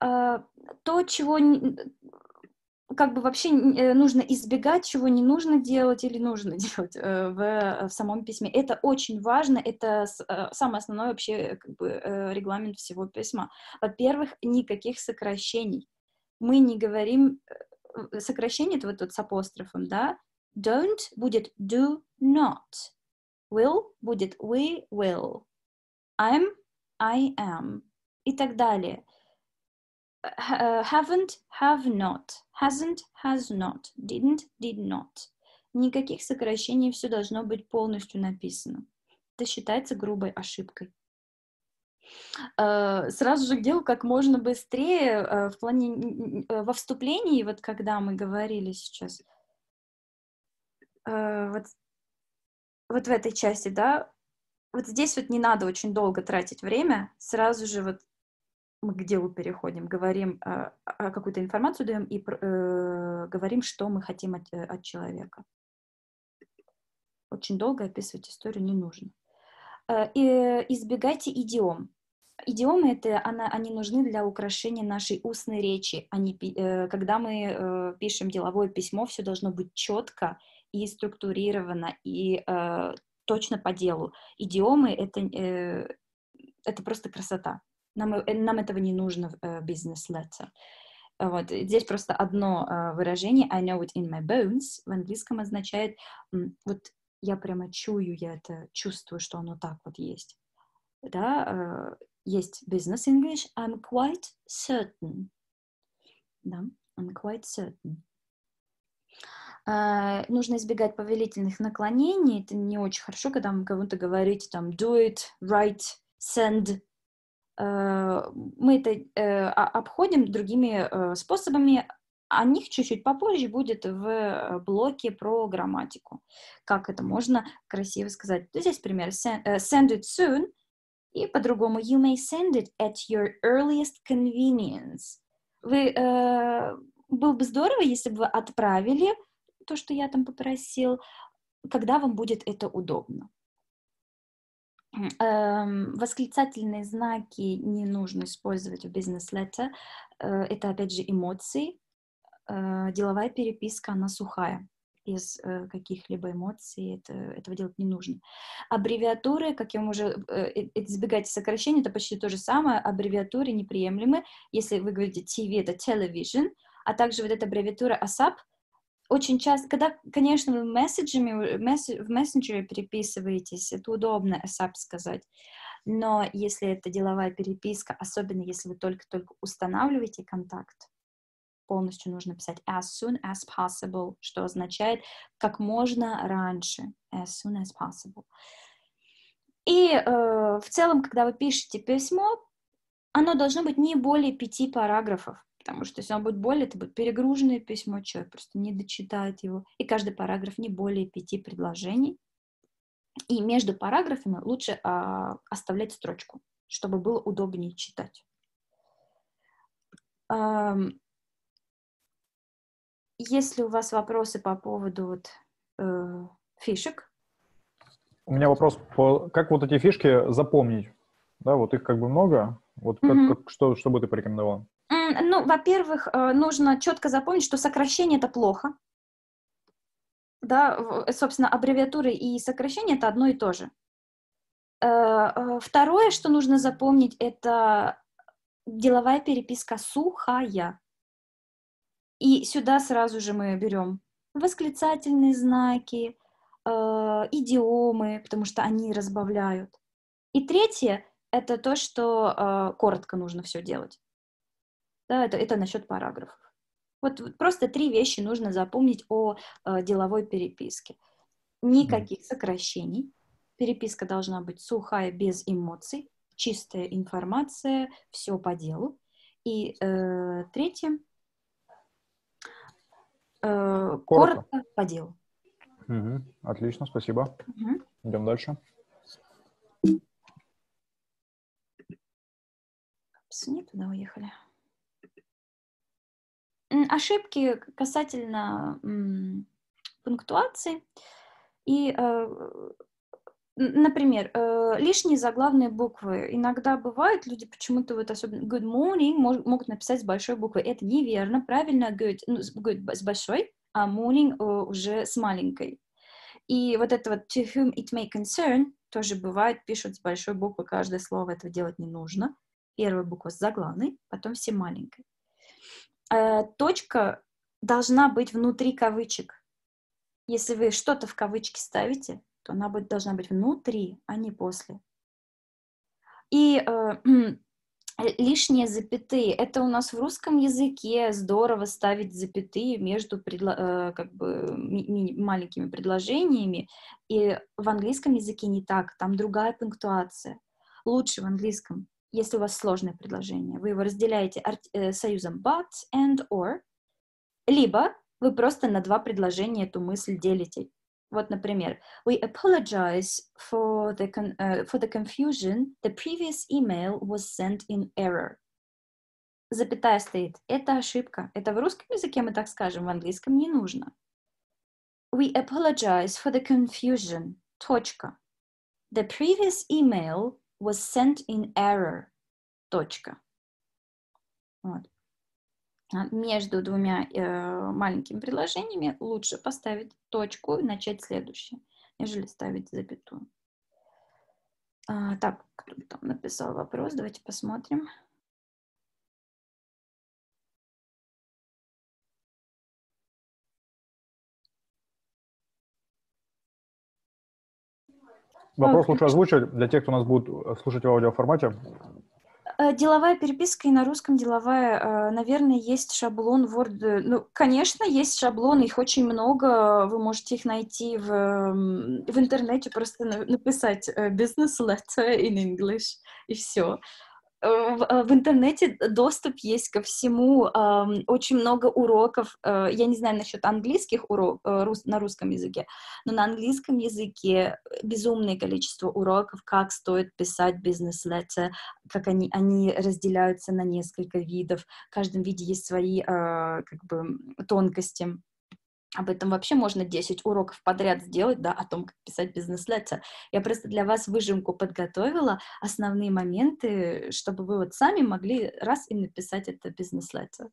э, то, чего как бы вообще э, нужно избегать, чего не нужно делать или нужно делать э, в, в самом письме. Это очень важно, это э, самый основной вообще как бы, регламент всего письма. Во-первых, никаких сокращений. Мы не говорим сокращение, это вот тут с апострофом, да, don't будет do not, will будет we will, I'm, I am и так далее. Uh, haven't, have not, hasn't, has not, didn't, did not. Никаких сокращений, все должно быть полностью написано. Это считается грубой ошибкой. Uh, сразу же к делу как можно быстрее uh, в плане во вступлении, вот когда мы говорили сейчас, вот, вот в этой части, да, вот здесь вот не надо очень долго тратить время, сразу же вот мы к делу переходим, говорим, э, какую-то информацию даем и э, говорим, что мы хотим от, э, от человека. Очень долго описывать историю не нужно. Э, и избегайте идиом. Идиомы это она, они нужны для украшения нашей устной речи. Они, э, когда мы э, пишем деловое письмо, все должно быть четко и структурировано и э, точно по делу. Идиомы это, э, это просто красота. Нам, э, нам этого не нужно в uh, бизнес-летте. Вот. Здесь просто одно uh, выражение I know it in my bones в английском означает вот я прямо чую, я это чувствую, что оно так вот есть. Да, есть business English I'm quite certain. Да, I'm quite certain. Uh, нужно избегать повелительных наклонений. Это не очень хорошо, когда вы кому-то говорите там do it, write, send, Э, мы это э, обходим другими э, способами, о них чуть-чуть попозже будет в блоке про грамматику. Как это можно красиво сказать. Здесь пример. Send it soon. И по-другому. You may send it at your earliest convenience. Вы, э, было бы здорово, если бы вы отправили то, что я там попросил, когда вам будет это удобно. Эм, восклицательные знаки не нужно использовать в бизнес-летте. Э, это, опять же, эмоции. Э, деловая переписка, она сухая без э, каких-либо эмоций, это, этого делать не нужно. Аббревиатуры, как я уже избегать сокращений, это почти то же самое. Аббревиатуры неприемлемы. Если вы говорите TV, это television, а также вот эта аббревиатура ASAP, очень часто, когда, конечно, вы месседжами, в мессенджере переписываетесь, это удобно ASAP сказать, но если это деловая переписка, особенно если вы только-только устанавливаете контакт, полностью нужно писать as soon as possible, что означает как можно раньше, as soon as possible. И э, в целом, когда вы пишете письмо, оно должно быть не более пяти параграфов потому что если он будет более, это будет перегруженное письмо, человек просто не дочитает его, и каждый параграф не более пяти предложений. И между параграфами лучше а, оставлять строчку, чтобы было удобнее читать. Um, есть ли у вас вопросы по поводу вот, э, фишек? У меня вопрос, по, как вот эти фишки запомнить? Да, вот их как бы много. Вот mm-hmm. как, что, что бы ты порекомендовал? Ну, во-первых, э, нужно четко запомнить, что сокращение это плохо. Да, собственно, аббревиатуры и сокращение это одно и то же. Э, э, второе, что нужно запомнить, это деловая переписка сухая. И сюда сразу же мы берем восклицательные знаки, идиомы, потому что они разбавляют. И третье — это то, что коротко нужно все делать. Да, это, это насчет параграфов. Вот, вот просто три вещи нужно запомнить о э, деловой переписке. Никаких сокращений. Переписка должна быть сухая, без эмоций, чистая информация, все по делу. И э, третье. Э, коротко. коротко по делу. Угу. Отлично, спасибо. Угу. Идем дальше. Не туда уехали ошибки касательно пунктуации. И э, например, э, лишние заглавные буквы. Иногда бывает, люди почему-то вот особенно good morning могут написать с большой буквы. Это неверно. Правильно good, ну, good с большой, а morning уже с маленькой. И вот это вот to whom it may concern тоже бывает, пишут с большой буквы каждое слово, этого делать не нужно. Первая буква с заглавной, потом все маленькой. Э, точка должна быть внутри кавычек. Если вы что-то в кавычки ставите, то она будет, должна быть внутри, а не после. И э, лишние запятые. Это у нас в русском языке здорово ставить запятые между предло, э, как бы маленькими предложениями. И в английском языке не так, там другая пунктуация. Лучше в английском, если у вас сложное предложение. Вы его разделяете э, союзом but and or, либо вы просто на два предложения эту мысль делите. Вот, например, we apologize for the, con uh, for the confusion. The previous email was sent in error. Запятая стоит. Это ошибка. Это в русском языке мы так скажем, в английском не нужно. We apologize for the confusion. Точка. The previous email was sent in error. Точка. Вот. А, между двумя э, маленькими предложениями лучше поставить точку и начать следующее, нежели ставить запятую. А, так, кто там написал вопрос? Давайте посмотрим. Вопрос лучше озвучить для тех, кто нас будет э, слушать в аудиоформате. Э, деловая переписка и на русском деловая, э, наверное, есть шаблон Word. Ну, конечно, есть шаблоны, их очень много. Вы можете их найти в, в интернете, просто написать business letter in English и все. Э, в, э, в интернете доступ есть ко всему, очень много уроков, э, я не знаю насчет английских уроков на русском языке, но на английском языке безумное количество уроков, как стоит писать бизнес-леттеры, как они, они разделяются на несколько видов, в каждом виде есть свои как бы тонкости. Об этом вообще можно 10 уроков подряд сделать, да, о том, как писать бизнес-леттер. Я просто для вас выжимку подготовила, основные моменты, чтобы вы вот сами могли раз и написать это бизнес-леттер.